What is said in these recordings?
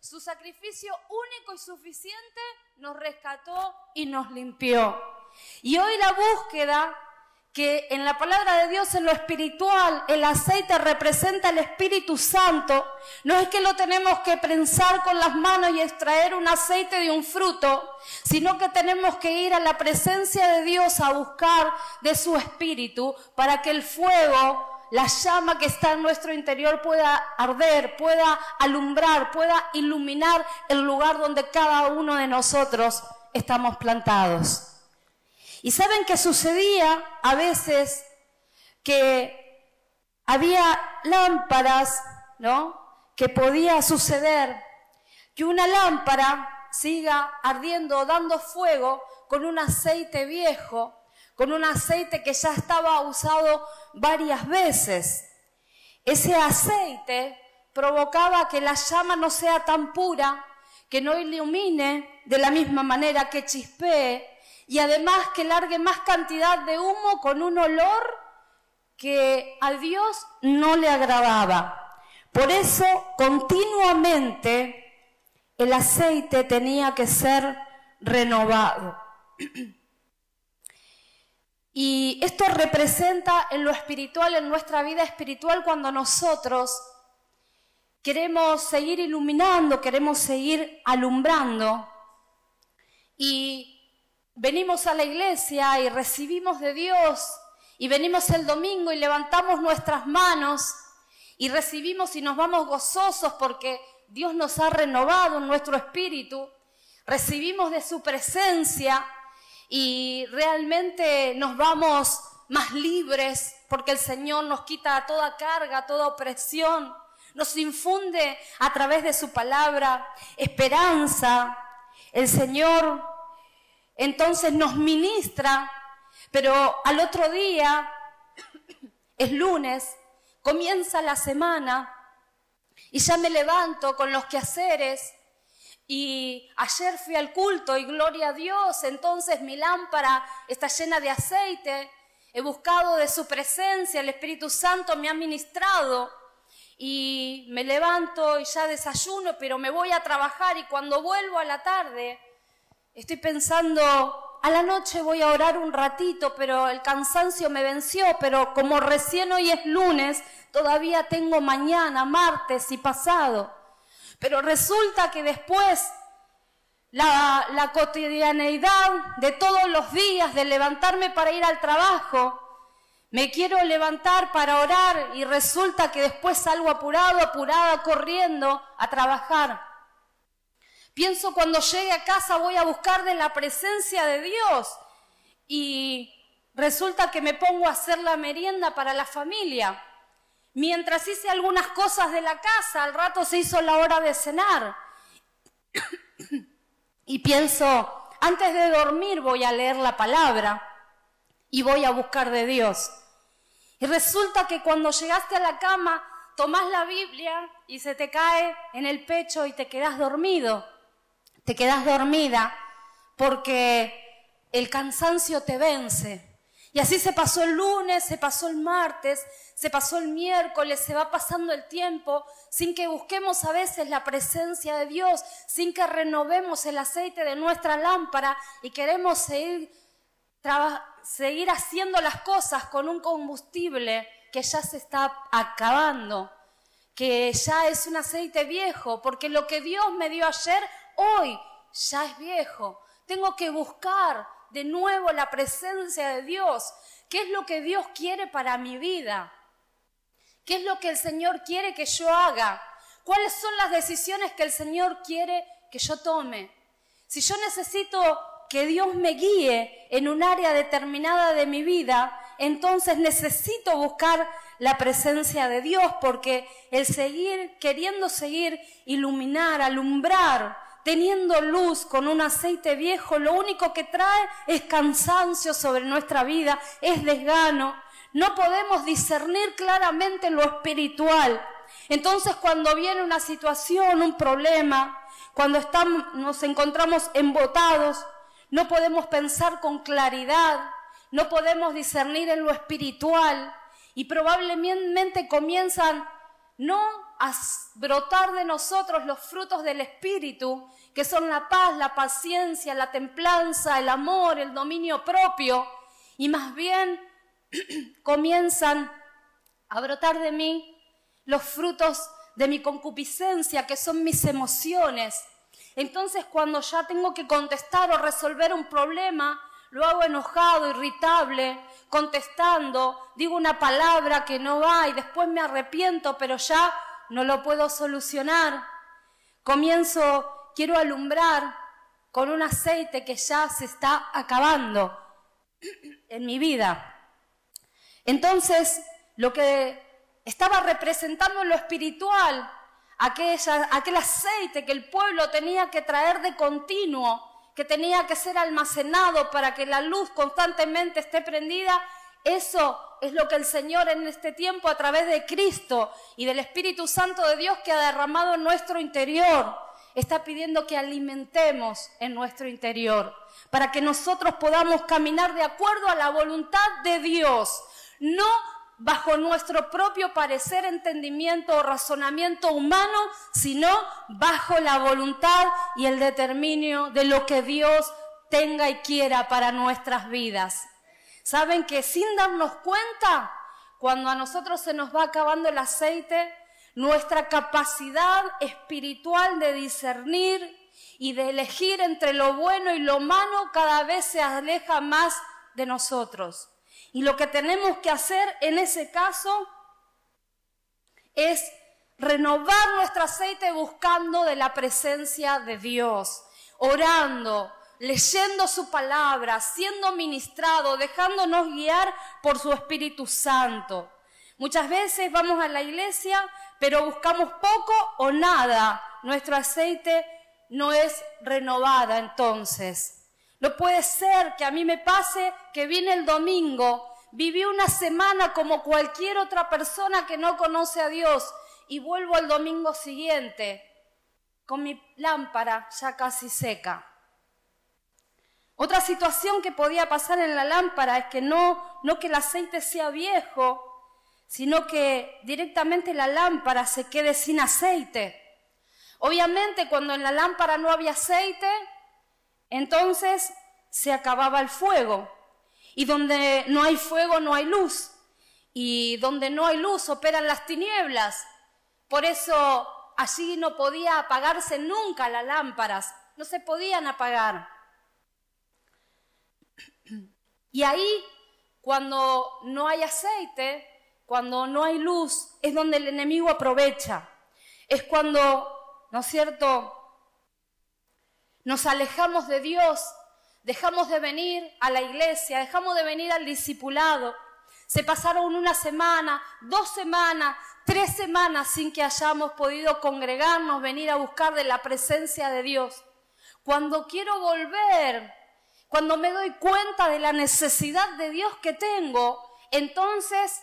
Su sacrificio único y suficiente nos rescató y nos limpió. Y hoy la búsqueda que en la palabra de Dios, en lo espiritual, el aceite representa el Espíritu Santo. No es que lo tenemos que prensar con las manos y extraer un aceite de un fruto, sino que tenemos que ir a la presencia de Dios a buscar de su Espíritu para que el fuego, la llama que está en nuestro interior pueda arder, pueda alumbrar, pueda iluminar el lugar donde cada uno de nosotros estamos plantados. Y saben que sucedía a veces que había lámparas, ¿no? Que podía suceder que una lámpara siga ardiendo, dando fuego con un aceite viejo, con un aceite que ya estaba usado varias veces. Ese aceite provocaba que la llama no sea tan pura, que no ilumine de la misma manera que chispee, y además que largue más cantidad de humo con un olor que a Dios no le agradaba. Por eso continuamente el aceite tenía que ser renovado. Y esto representa en lo espiritual, en nuestra vida espiritual, cuando nosotros queremos seguir iluminando, queremos seguir alumbrando. Y venimos a la iglesia y recibimos de Dios y venimos el domingo y levantamos nuestras manos y recibimos y nos vamos gozosos porque Dios nos ha renovado en nuestro espíritu, recibimos de su presencia y realmente nos vamos más libres porque el Señor nos quita toda carga, toda opresión, nos infunde a través de su palabra esperanza. El Señor entonces nos ministra, pero al otro día, es lunes, comienza la semana y ya me levanto con los quehaceres y ayer fui al culto y gloria a Dios, entonces mi lámpara está llena de aceite, he buscado de su presencia, el Espíritu Santo me ha ministrado y me levanto y ya desayuno, pero me voy a trabajar y cuando vuelvo a la tarde Estoy pensando, a la noche voy a orar un ratito, pero el cansancio me venció, pero como recién hoy es lunes, todavía tengo mañana, martes y pasado. Pero resulta que después la, cotidianeidad de todos los días, de levantarme para ir al trabajo, me quiero levantar para orar y resulta que después salgo apurado, apurada, corriendo a trabajar. Pienso cuando llegue a casa voy a buscar de la presencia de Dios y resulta que me pongo a hacer la merienda para la familia. Mientras hice algunas cosas de la casa, al rato se hizo la hora de cenar. y pienso, antes de dormir voy a leer la palabra y voy a buscar de Dios. Y resulta que cuando llegaste a la cama, tomás la Biblia y se te cae en el pecho y te quedas dormido te quedas dormida porque el cansancio te vence. Y así se pasó el lunes, se pasó el martes, se pasó el miércoles, se va pasando el tiempo sin que busquemos a veces la presencia de Dios, sin que renovemos el aceite de nuestra lámpara y queremos seguir, seguir haciendo las cosas con un combustible que ya se está acabando, que ya es un aceite viejo, porque lo que Dios me dio ayer hoy ya es viejo. Tengo que buscar de nuevo la presencia de Dios. ¿Qué es lo que Dios quiere para mi vida? ¿Qué es lo que el Señor quiere que yo haga? ¿Cuáles son las decisiones que el Señor quiere que yo tome? Si yo necesito que Dios me guíe en un área determinada de mi vida, entonces necesito buscar la presencia de Dios porque el seguir, queriendo seguir, iluminar, alumbrar, teniendo luz con un aceite viejo, lo único que trae es cansancio sobre nuestra vida, es desgano. No podemos discernir claramente lo espiritual. Entonces cuando viene una situación, un problema, cuando estamos, nos encontramos embotados, no podemos pensar con claridad, no podemos discernir en lo espiritual y probablemente comienzan no a brotar de nosotros los frutos del Espíritu, que son la paz, la paciencia, la templanza, el amor, el dominio propio, y más bien comienzan a brotar de mí los frutos de mi concupiscencia, que son mis emociones. Entonces cuando ya tengo que contestar o resolver un problema, lo hago enojado, irritable, contestando, digo una palabra que no va y después me arrepiento, pero ya no lo puedo solucionar. Comienzo, quiero alumbrar con un aceite que ya se está acabando en mi vida. Entonces, lo que estaba representando en lo espiritual, aquel aceite que el pueblo tenía que traer de continuo, que tenía que ser almacenado para que la luz constantemente esté prendida, eso es lo que el Señor en este tiempo a través de Cristo y del Espíritu Santo de Dios que ha derramado en nuestro interior, está pidiendo que alimentemos en nuestro interior, para que nosotros podamos caminar de acuerdo a la voluntad de Dios, no bajo nuestro propio parecer, entendimiento o razonamiento humano, sino bajo la voluntad y el determinio de lo que Dios tenga y quiera para nuestras vidas. Saben que sin darnos cuenta, cuando a nosotros se nos va acabando el aceite, nuestra capacidad espiritual de discernir y de elegir entre lo bueno y lo malo cada vez se aleja más de nosotros. Y lo que tenemos que hacer en ese caso es renovar nuestro aceite buscando de la presencia de Dios, orando, leyendo su palabra, siendo ministrado, dejándonos guiar por su Espíritu Santo. Muchas veces vamos a la iglesia, pero buscamos poco o nada. Nuestro aceite no es renovada entonces. No puede ser que a mí me pase que viene el domingo, viví una semana como cualquier otra persona que no conoce a Dios y vuelvo el domingo siguiente con mi lámpara ya casi seca. Otra situación que podía pasar en la lámpara es que no, no que el aceite sea viejo, sino que directamente la lámpara se quede sin aceite. Obviamente cuando en la lámpara no había aceite, entonces se acababa el fuego. Y donde no hay fuego no hay luz. Y donde no hay luz operan las tinieblas. Por eso allí no podía apagarse nunca las lámparas. No se podían apagar. Y ahí, cuando no hay aceite, cuando no hay luz, es donde el enemigo aprovecha. Es cuando, ¿no es cierto?, nos alejamos de Dios, dejamos de venir a la iglesia, dejamos de venir al discipulado. Se pasaron una semana, dos semanas, tres semanas sin que hayamos podido congregarnos, venir a buscar de la presencia de Dios. Cuando quiero volver, cuando me doy cuenta de la necesidad de Dios que tengo, entonces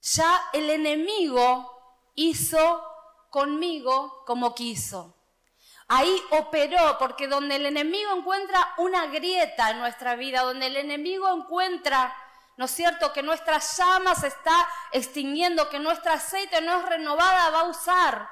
ya el enemigo hizo conmigo como quiso. Ahí operó, porque donde el enemigo encuentra una grieta en nuestra vida, donde el enemigo encuentra, ¿no es cierto?, que nuestra llama se está extinguiendo, que nuestra aceite no es renovada, va a usar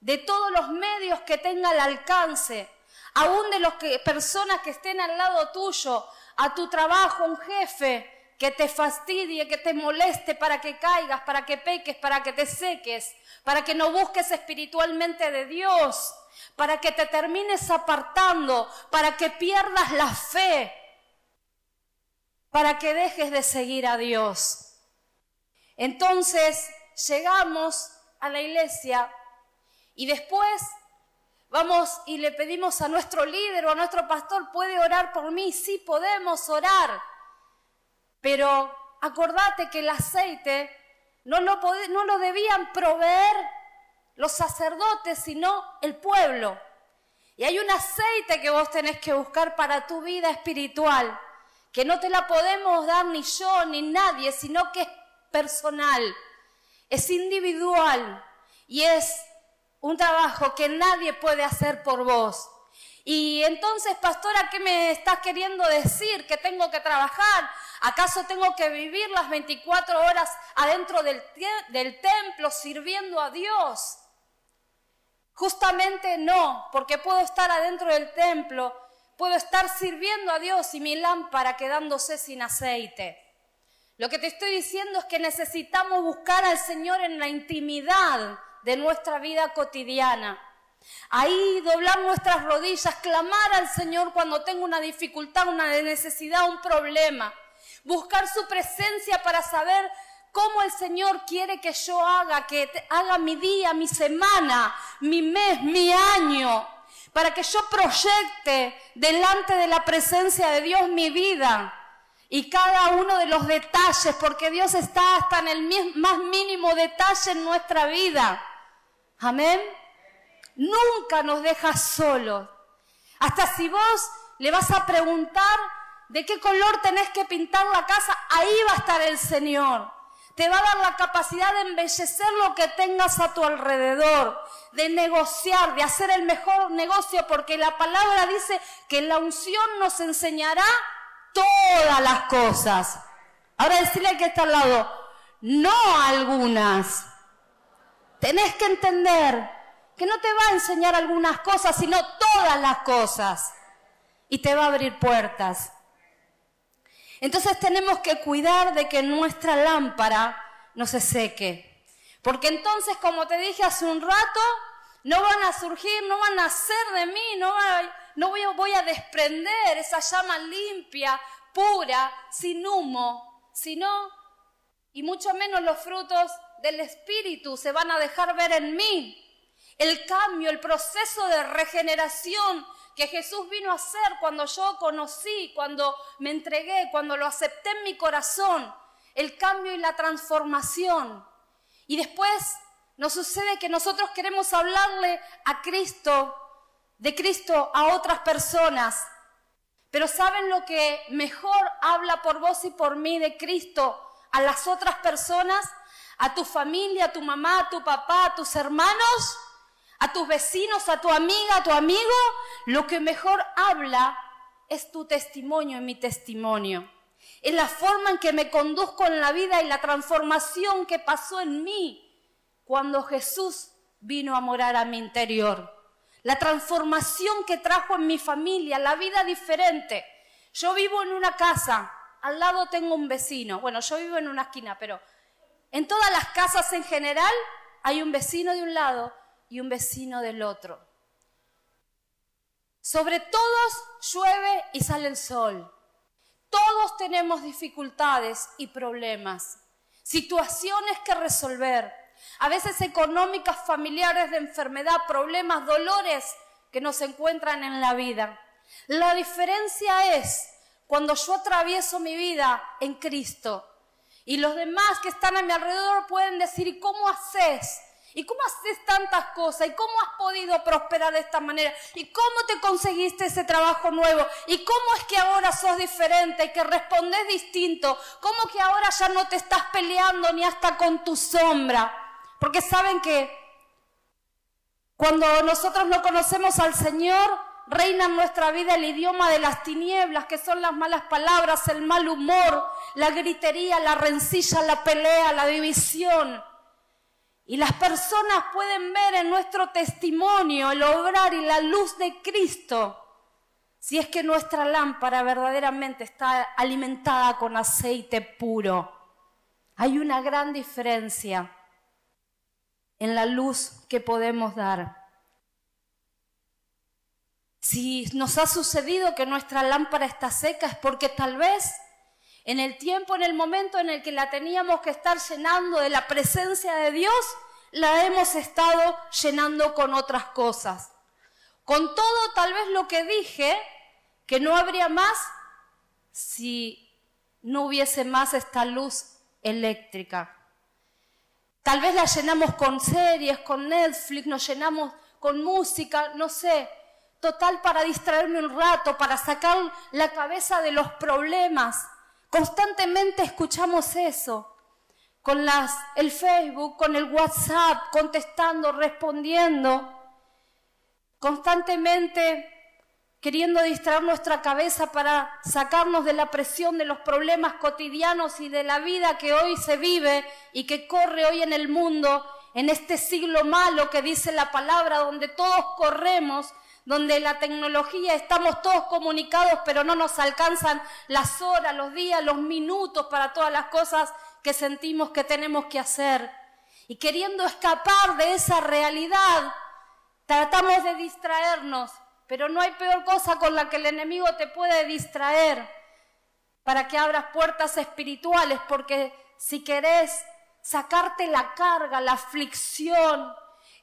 de todos los medios que tenga al alcance, aún de las personas que estén al lado tuyo, a tu trabajo, un jefe que te fastidie, que te moleste para que caigas, para que peques, para que te seques, para que no busques espiritualmente de Dios para que te termines apartando, para que pierdas la fe, para que dejes de seguir a Dios. Entonces llegamos a la iglesia y después vamos y le pedimos a nuestro líder o a nuestro pastor, ¿puede orar por mí? Sí, podemos orar. Pero acordate que el aceite no lo, no lo debían proveer los sacerdotes, sino el pueblo. Y hay un aceite que vos tenés que buscar para tu vida espiritual, que no te la podemos dar ni yo ni nadie, sino que es personal, es individual y es un trabajo que nadie puede hacer por vos. Y entonces, pastora, ¿qué me estás queriendo decir? ¿Que tengo que trabajar? ¿Acaso tengo que vivir las 24 horas adentro del, del templo sirviendo a Dios? Justamente no, porque puedo estar adentro del templo, puedo estar sirviendo a Dios y mi lámpara quedándose sin aceite. Lo que te estoy diciendo es que necesitamos buscar al Señor en la intimidad de nuestra vida cotidiana. Ahí doblar nuestras rodillas, clamar al Señor cuando tengo una dificultad, una necesidad, un problema. Buscar su presencia para saber cómo el Señor quiere que yo haga, que haga mi día, mi semana, mi mes, mi año, para que yo proyecte delante de la presencia de Dios mi vida y cada uno de los detalles, porque Dios está hasta en el más mínimo detalle en nuestra vida. Amén. Nunca nos deja solos. Hasta si vos le vas a preguntar de qué color tenés que pintar la casa, ahí va a estar el Señor. Te va a dar la capacidad de embellecer lo que tengas a tu alrededor, de negociar, de hacer el mejor negocio, porque la palabra dice que la unción nos enseñará todas las cosas. Ahora decirle que está al lado, no algunas. Tenés que entender que no te va a enseñar algunas cosas, sino todas las cosas. Y te va a abrir puertas. Entonces tenemos que cuidar de que nuestra lámpara no se seque. Porque entonces, como te dije hace un rato, no van a surgir, no van a nacer de mí, no, no voy, voy a desprender esa llama limpia, pura, sin humo, sino, y mucho menos los frutos del Espíritu se van a dejar ver en mí el cambio, el proceso de regeneración que Jesús vino a hacer cuando yo conocí, cuando me entregué, cuando lo acepté en mi corazón, el cambio y la transformación. Y después nos sucede que nosotros queremos hablarle a Cristo, de Cristo a otras personas. Pero ¿saben lo que mejor habla por vos y por mí de Cristo a las otras personas? A tu familia, a tu mamá, a tu papá, a tus hermanos a tus vecinos, a tu amiga, a tu amigo, lo que mejor habla es tu testimonio y mi testimonio. Es la forma en que me conduzco en la vida y la transformación que pasó en mí cuando Jesús vino a morar a mi interior. La transformación que trajo en mi familia, la vida diferente. Yo vivo en una casa, al lado tengo un vecino. Bueno, yo vivo en una esquina, pero en todas las casas en general hay un vecino de un lado y un vecino del otro. Sobre todos llueve y sale el sol. Todos tenemos dificultades y problemas, situaciones que resolver, a veces económicas, familiares, de enfermedad, problemas, dolores que nos encuentran en la vida. La diferencia es cuando yo atravieso mi vida en Cristo y los demás que están a mi alrededor pueden decir, ¿y cómo haces? ¿Y cómo haces tantas cosas? ¿Y cómo has podido prosperar de esta manera? ¿Y cómo te conseguiste ese trabajo nuevo? ¿Y cómo es que ahora sos diferente y que respondes distinto? ¿Cómo que ahora ya no te estás peleando ni hasta con tu sombra? Porque saben que cuando nosotros no conocemos al Señor, reina en nuestra vida el idioma de las tinieblas, que son las malas palabras, el mal humor, la gritería, la rencilla, la pelea, la división. Y las personas pueden ver en nuestro testimonio el obrar y la luz de Cristo si es que nuestra lámpara verdaderamente está alimentada con aceite puro. Hay una gran diferencia en la luz que podemos dar. Si nos ha sucedido que nuestra lámpara está seca es porque tal vez en el tiempo, en el momento en el que la teníamos que estar llenando de la presencia de Dios, la hemos estado llenando con otras cosas. Con todo, tal vez lo que dije, que no habría más si no hubiese más esta luz eléctrica. Tal vez la llenamos con series, con Netflix, nos llenamos con música, no sé, total para distraerme un rato, para sacar la cabeza de los problemas. Constantemente escuchamos eso, con las, el Facebook, con el WhatsApp, contestando, respondiendo. Constantemente queriendo distraer nuestra cabeza para sacarnos de la presión de los problemas cotidianos y de la vida que hoy se vive y que corre hoy en el mundo, en este siglo malo que dice la palabra, donde todos corremos, donde la tecnología estamos todos comunicados, pero no nos alcanzan las horas, los días, los minutos para todas las cosas que sentimos que tenemos que hacer. Y queriendo escapar de esa realidad, tratamos de distraernos, pero no hay peor cosa con la que el enemigo te puede distraer para que abras puertas espirituales, porque si querés sacarte la carga, la aflicción,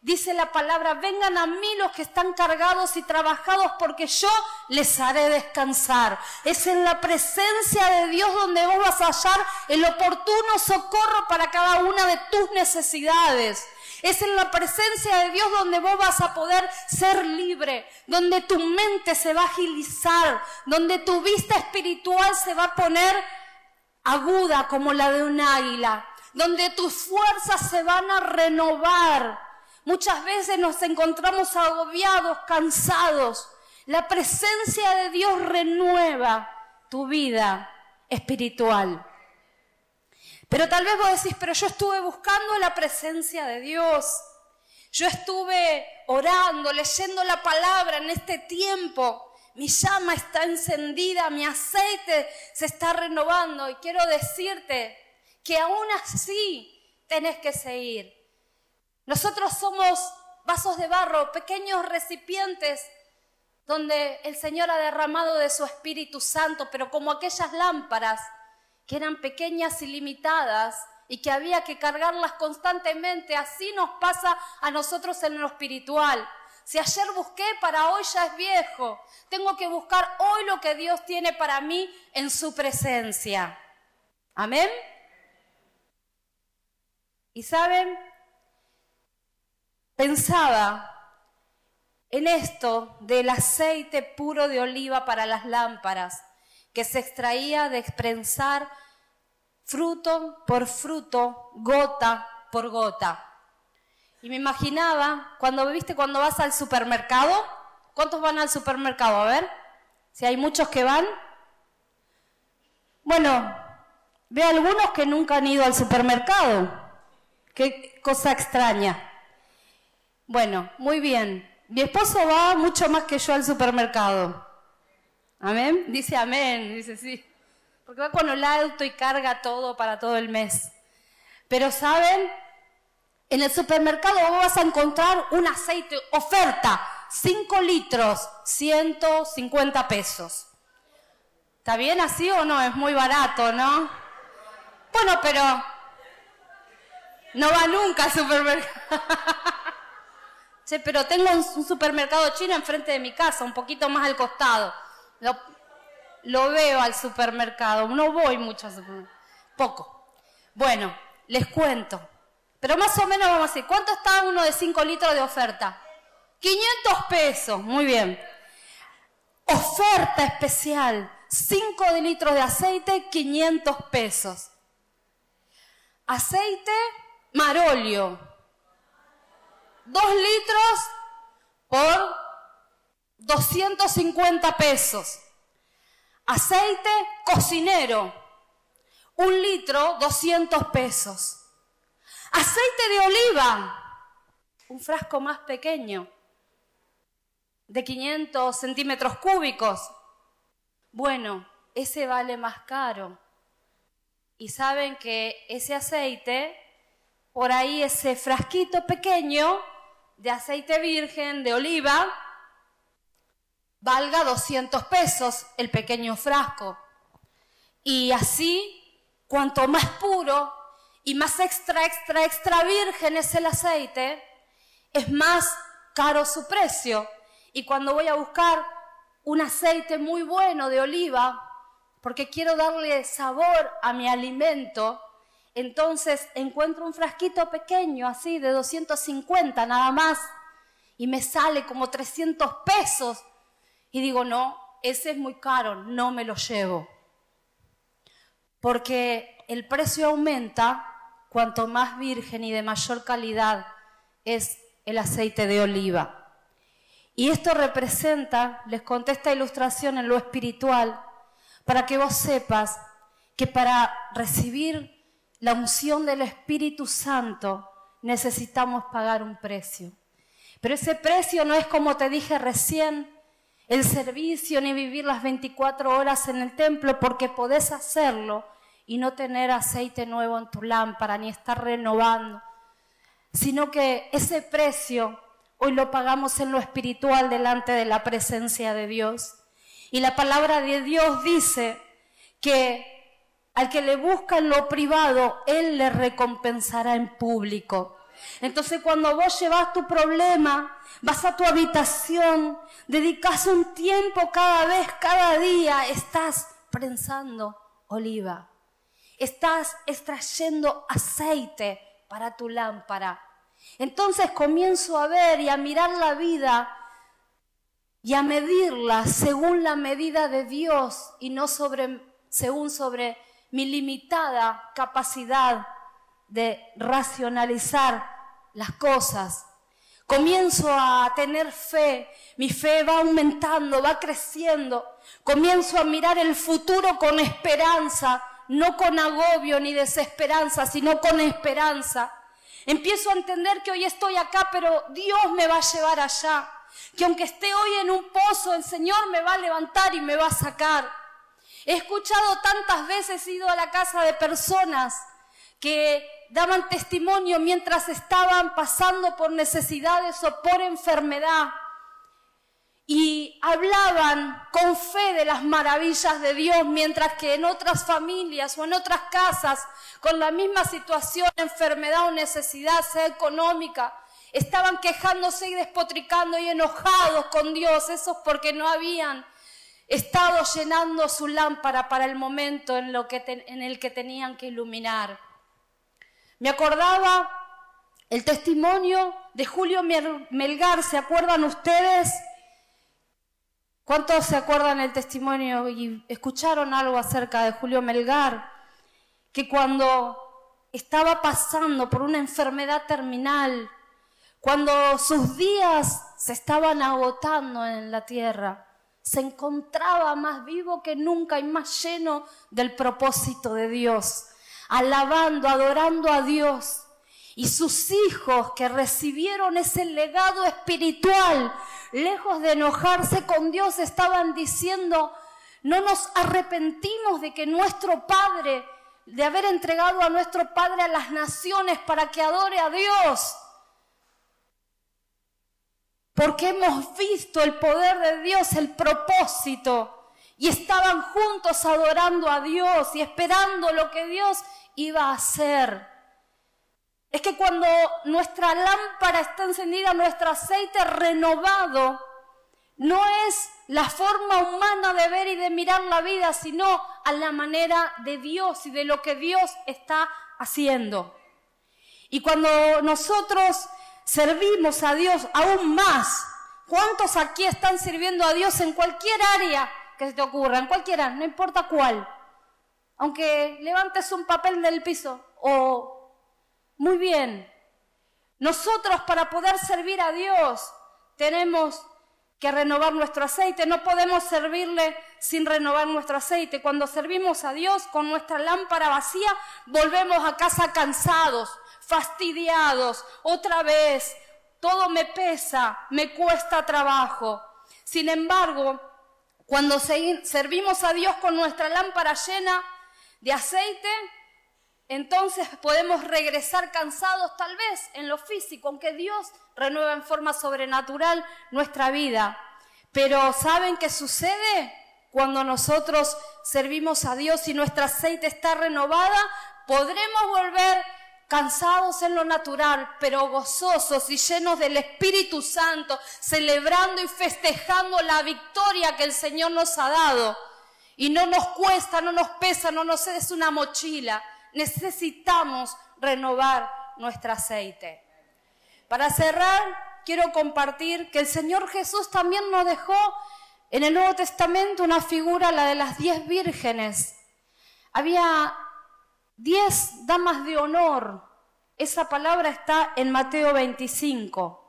dice la palabra, vengan a mí los que están cargados y trabajados, porque yo les haré descansar. Es en la presencia de Dios donde vos vas a hallar el oportuno socorro para cada una de tus necesidades. Es en la presencia de Dios donde vos vas a poder ser libre, donde tu mente se va a agilizar, donde tu vista espiritual se va a poner aguda como la de un águila, donde tus fuerzas se van a renovar. Muchas veces nos encontramos agobiados, cansados. La presencia de Dios renueva tu vida espiritual. Pero tal vez vos decís, pero yo estuve buscando la presencia de Dios. Yo estuve orando, leyendo la palabra en este tiempo. Mi llama está encendida, mi aceite se está renovando y quiero decirte que aún así tenés que seguir. Nosotros somos vasos de barro, pequeños recipientes donde el Señor ha derramado de su Espíritu Santo, pero como aquellas lámparas que eran pequeñas y limitadas y que había que cargarlas constantemente. Así nos pasa a nosotros en lo espiritual. Si ayer busqué, para hoy ya es viejo. Tengo que buscar hoy lo que Dios tiene para mí en su presencia. Amén. Y saben, pensaba en esto del aceite puro de oliva para las lámparas que se extraía de expresar fruto por fruto, gota por gota. Y me imaginaba, cuando viste cuando vas al supermercado, ¿cuántos van al supermercado? A ver, si hay muchos que van. Bueno, veo algunos que nunca han ido al supermercado. Qué cosa extraña. Bueno, muy bien. Mi esposo va mucho más que yo al supermercado. Amén. Dice amén, dice sí. Porque va con el auto y carga todo para todo el mes. Pero saben, en el supermercado vos vas a encontrar un aceite, oferta, 5 litros, 150 pesos. ¿Está bien así o no? Es muy barato, ¿no? Bueno, pero no va nunca al supermercado. sí, pero tengo un supermercado chino enfrente de mi casa, un poquito más al costado. Lo, veo al supermercado, no voy mucho al supermercado, poco. Bueno, les cuento. Pero más o menos vamos a decir, ¿cuánto está uno de 5 litros de oferta? 500 pesos, muy bien. Oferta especial, 5 litros de aceite, 500 pesos. Aceite marolio, 2 litros por 250 pesos. Aceite cocinero, un litro, 200 pesos. Aceite de oliva, un frasco más pequeño, de 500 centímetros cúbicos. Bueno, ese vale más caro. Y saben que ese aceite, por ahí ese frasquito pequeño de aceite virgen de oliva, valga 200 pesos el pequeño frasco. Y así, cuanto más puro y más extra, extra, extra virgen es el aceite, es más caro su precio. Y cuando voy a buscar un aceite muy bueno de oliva, porque quiero darle sabor a mi alimento, entonces encuentro un frasquito pequeño así de 250 nada más y me sale como 300 pesos y digo, no, ese es muy caro, no me lo llevo. Porque el precio aumenta cuanto más virgen y de mayor calidad es el aceite de oliva. Y esto representa, les conté esta ilustración en lo espiritual, para que vos sepas que para recibir la unción del Espíritu Santo necesitamos pagar un precio. Pero ese precio no es como te dije recién, el servicio ni vivir las 24 horas en el templo, porque podés hacerlo y no tener aceite nuevo en tu lámpara, ni estar renovando, sino que ese precio hoy lo pagamos en lo espiritual delante de la presencia de Dios. Y la palabra de Dios dice que al que le busca en lo privado, Él le recompensará en público. Entonces cuando vos llevas tu problema, vas a tu habitación, dedicas un tiempo cada vez, cada día, estás prensando oliva, estás extrayendo aceite para tu lámpara. Entonces comienzo a ver y a mirar la vida y a medirla según la medida de Dios y no sobre, según sobre mi limitada capacidad de racionalizar las cosas. Comienzo a tener fe, mi fe va aumentando, va creciendo. Comienzo a mirar el futuro con esperanza, no con agobio ni desesperanza, sino con esperanza. Empiezo a entender que hoy estoy acá, pero Dios me va a llevar allá. Que aunque esté hoy en un pozo, el Señor me va a levantar y me va a sacar. He escuchado tantas veces, he ido a la casa de personas que daban testimonio mientras estaban pasando por necesidades o por enfermedad y hablaban con fe de las maravillas de Dios, mientras que en otras familias o en otras casas, con la misma situación, enfermedad o necesidad, sea económica, estaban quejándose y despotricando y enojados con Dios, eso porque no habían estado llenando su lámpara para el momento en, lo que en el que tenían que iluminar. Me acordaba el testimonio de Julio Melgar, ¿se acuerdan ustedes? ¿Cuántos se acuerdan el testimonio y escucharon algo acerca de Julio Melgar? Que cuando estaba pasando por una enfermedad terminal, cuando sus días se estaban agotando en la tierra, se encontraba más vivo que nunca y más lleno del propósito de Dios, alabando, adorando a Dios. Y sus hijos que recibieron ese legado espiritual lejos de enojarse con Dios, estaban diciendo, no nos arrepentimos de que nuestro Padre, de haber entregado a nuestro Padre a las naciones para que adore a Dios. Porque hemos visto el poder de Dios, el propósito. Y estaban juntos adorando a Dios y esperando lo que Dios iba a hacer. Es que cuando nuestra lámpara está encendida, nuestro aceite renovado, no es la forma humana de ver y de mirar la vida, sino a la manera de Dios y de lo que Dios está haciendo. Y cuando nosotros servimos a Dios aún más, ¿cuántos aquí están sirviendo a Dios en cualquier área que se te ocurra, en cualquiera, no importa cuál? Aunque levantes un papel del piso o muy bien. Nosotros para poder servir a Dios tenemos que renovar nuestro aceite. No podemos servirle sin renovar nuestro aceite. Cuando servimos a Dios con nuestra lámpara vacía, volvemos a casa cansados, fastidiados, otra vez. Todo me pesa, me cuesta trabajo. Sin embargo, cuando servimos a Dios con nuestra lámpara llena de aceite, entonces podemos regresar cansados tal vez en lo físico, aunque Dios renueva en forma sobrenatural nuestra vida. Pero ¿saben qué sucede? Cuando nosotros servimos a Dios y nuestro aceite está renovada, podremos volver cansados en lo natural, pero gozosos y llenos del Espíritu Santo, celebrando y festejando la victoria que el Señor nos ha dado. Y no nos cuesta, no nos pesa, no nos es una mochila necesitamos renovar nuestro aceite. Para cerrar, quiero compartir que el Señor Jesús también nos dejó en el Nuevo Testamento una figura, la de las diez vírgenes. Había diez damas de honor. Esa palabra está en Mateo 25.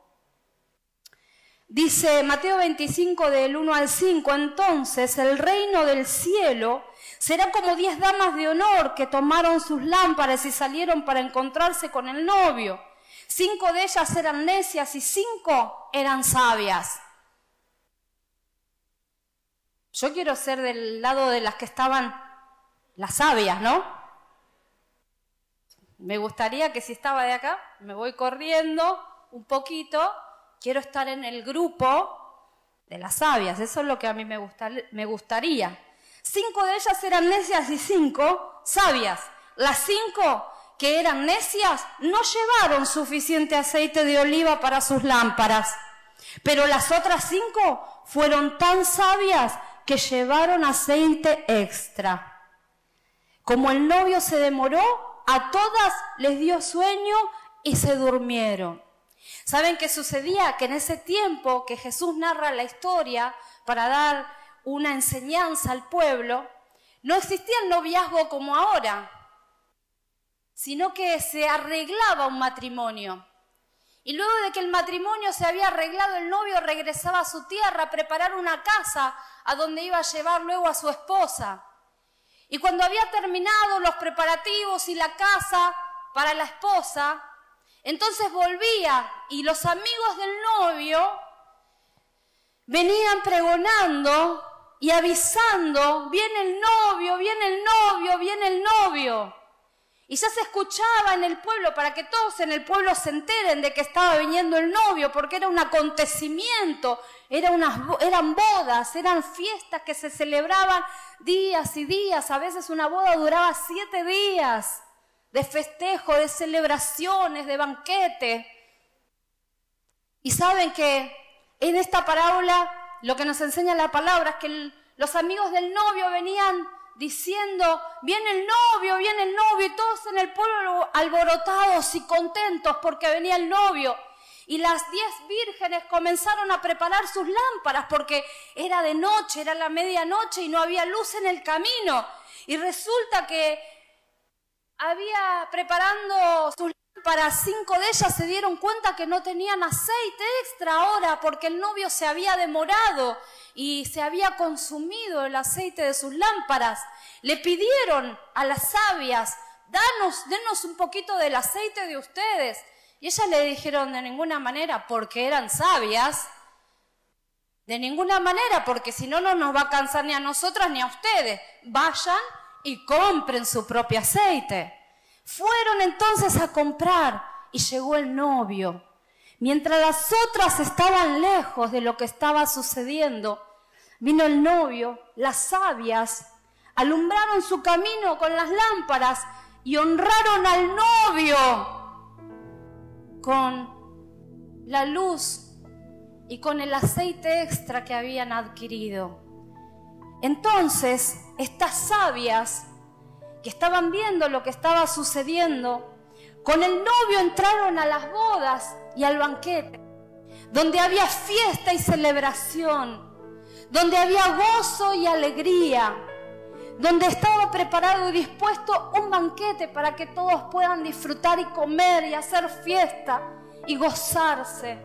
Dice Mateo 25 del 1 al 5, entonces el reino del cielo será como diez damas de honor que tomaron sus lámparas y salieron para encontrarse con el novio. Cinco de ellas eran necias y cinco eran sabias. Yo quiero ser del lado de las que estaban las sabias, ¿no? Me gustaría que si estaba de acá, me voy corriendo un poquito, quiero estar en el grupo de las sabias, eso es lo que a mí me, gustaría. Cinco de ellas eran necias y cinco sabias. Las cinco que eran necias no llevaron suficiente aceite de oliva para sus lámparas, pero las otras cinco fueron tan sabias que llevaron aceite extra. Como el novio se demoró, a todas les dio sueño y se durmieron. ¿Saben qué sucedía? Que en ese tiempo que Jesús narra la historia para dar una enseñanza al pueblo, no existía el noviazgo como ahora, sino que se arreglaba un matrimonio. Y luego de que el matrimonio se había arreglado, el novio regresaba a su tierra a preparar una casa a donde iba a llevar luego a su esposa. Y cuando había terminado los preparativos y la casa para la esposa, entonces volvía y los amigos del novio venían pregonando y avisando, viene el novio, viene el novio, viene el novio. Y ya se escuchaba en el pueblo para que todos en el pueblo se enteren de que estaba viniendo el novio, porque era un acontecimiento, eran bodas, eran fiestas que se celebraban días y días. A veces una boda duraba siete días de festejo, de celebraciones, de banquete. Y saben que en esta parábola lo que nos enseña la palabra es que los amigos del novio venían diciendo, viene el novio, viene el novio, y todos en el pueblo alborotados y contentos porque venía el novio. Y las diez vírgenes comenzaron a preparar sus lámparas porque era de noche, era la medianoche y no había luz en el camino. Y resulta que había preparando sus para cinco de ellas se dieron cuenta que no tenían aceite extra ahora porque el novio se había demorado y se había consumido el aceite de sus lámparas. Le pidieron a las sabias, danos, denos un poquito del aceite de ustedes. Y ellas le dijeron de ninguna manera porque eran sabias, de ninguna manera porque si no, no nos va a cansar ni a nosotras ni a ustedes. Vayan y compren su propio aceite. Fueron entonces a comprar y llegó el novio. Mientras las otras estaban lejos de lo que estaba sucediendo, vino el novio, las sabias alumbraron su camino con las lámparas y honraron al novio con la luz y con el aceite extra que habían adquirido. Entonces, estas sabias que estaban viendo lo que estaba sucediendo, con el novio entraron a las bodas y al banquete, donde había fiesta y celebración, donde había gozo y alegría, donde estaba preparado y dispuesto un banquete para que todos puedan disfrutar y comer y hacer fiesta y gozarse.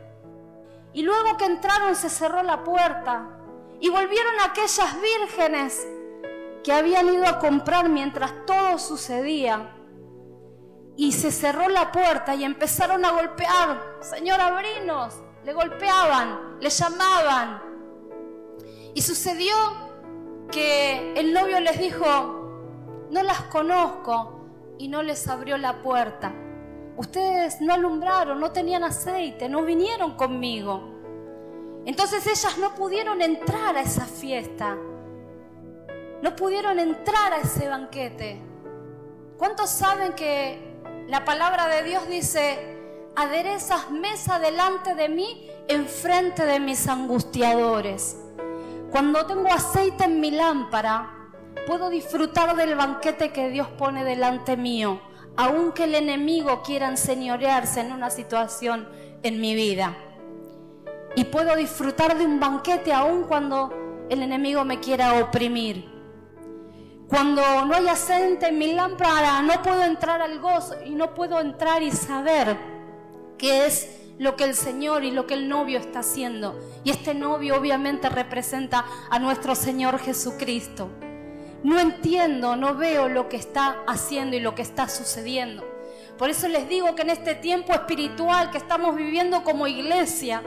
Y luego que entraron se cerró la puerta y volvieron aquellas vírgenes que habían ido a comprar mientras todo sucedía. Y se cerró la puerta y empezaron a golpear. Señor, abrinos. Le golpeaban, le llamaban. Y sucedió que el novio les dijo, no las conozco y no les abrió la puerta. Ustedes no alumbraron, no tenían aceite, no vinieron conmigo. Entonces ellas no pudieron entrar a esa fiesta no pudieron entrar a ese banquete. ¿Cuántos saben que la palabra de Dios dice, aderezas mesa delante de mí en frente de mis angustiadores? Cuando tengo aceite en mi lámpara, puedo disfrutar del banquete que Dios pone delante mío, aunque el enemigo quiera enseñorearse en una situación en mi vida. Y puedo disfrutar de un banquete aun cuando el enemigo me quiera oprimir. Cuando no hay aceite en mi lámpara, no puedo entrar al gozo y no puedo entrar y saber que es lo que el Señor y lo que el novio está haciendo. Y este novio obviamente representa a nuestro Señor Jesucristo. No entiendo, no veo lo que está haciendo y lo que está sucediendo. Por eso les digo que en este tiempo espiritual que estamos viviendo como iglesia,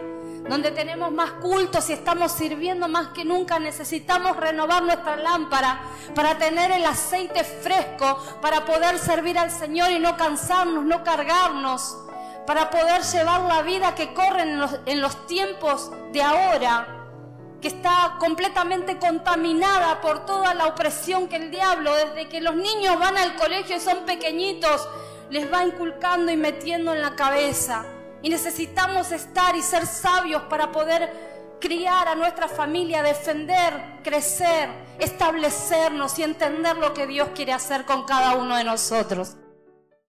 donde tenemos más cultos y estamos sirviendo más que nunca, necesitamos renovar nuestra lámpara para tener el aceite fresco, para poder servir al Señor y no cansarnos, no cargarnos, para poder llevar la vida que corre en los, en los tiempos de ahora, que está completamente contaminada por toda la opresión que el diablo, desde que los niños van al colegio y son pequeñitos, les va inculcando y metiendo en la cabeza. Y necesitamos estar y ser sabios para poder criar a nuestra familia, defender, crecer, establecernos y entender lo que Dios quiere hacer con cada uno de nosotros.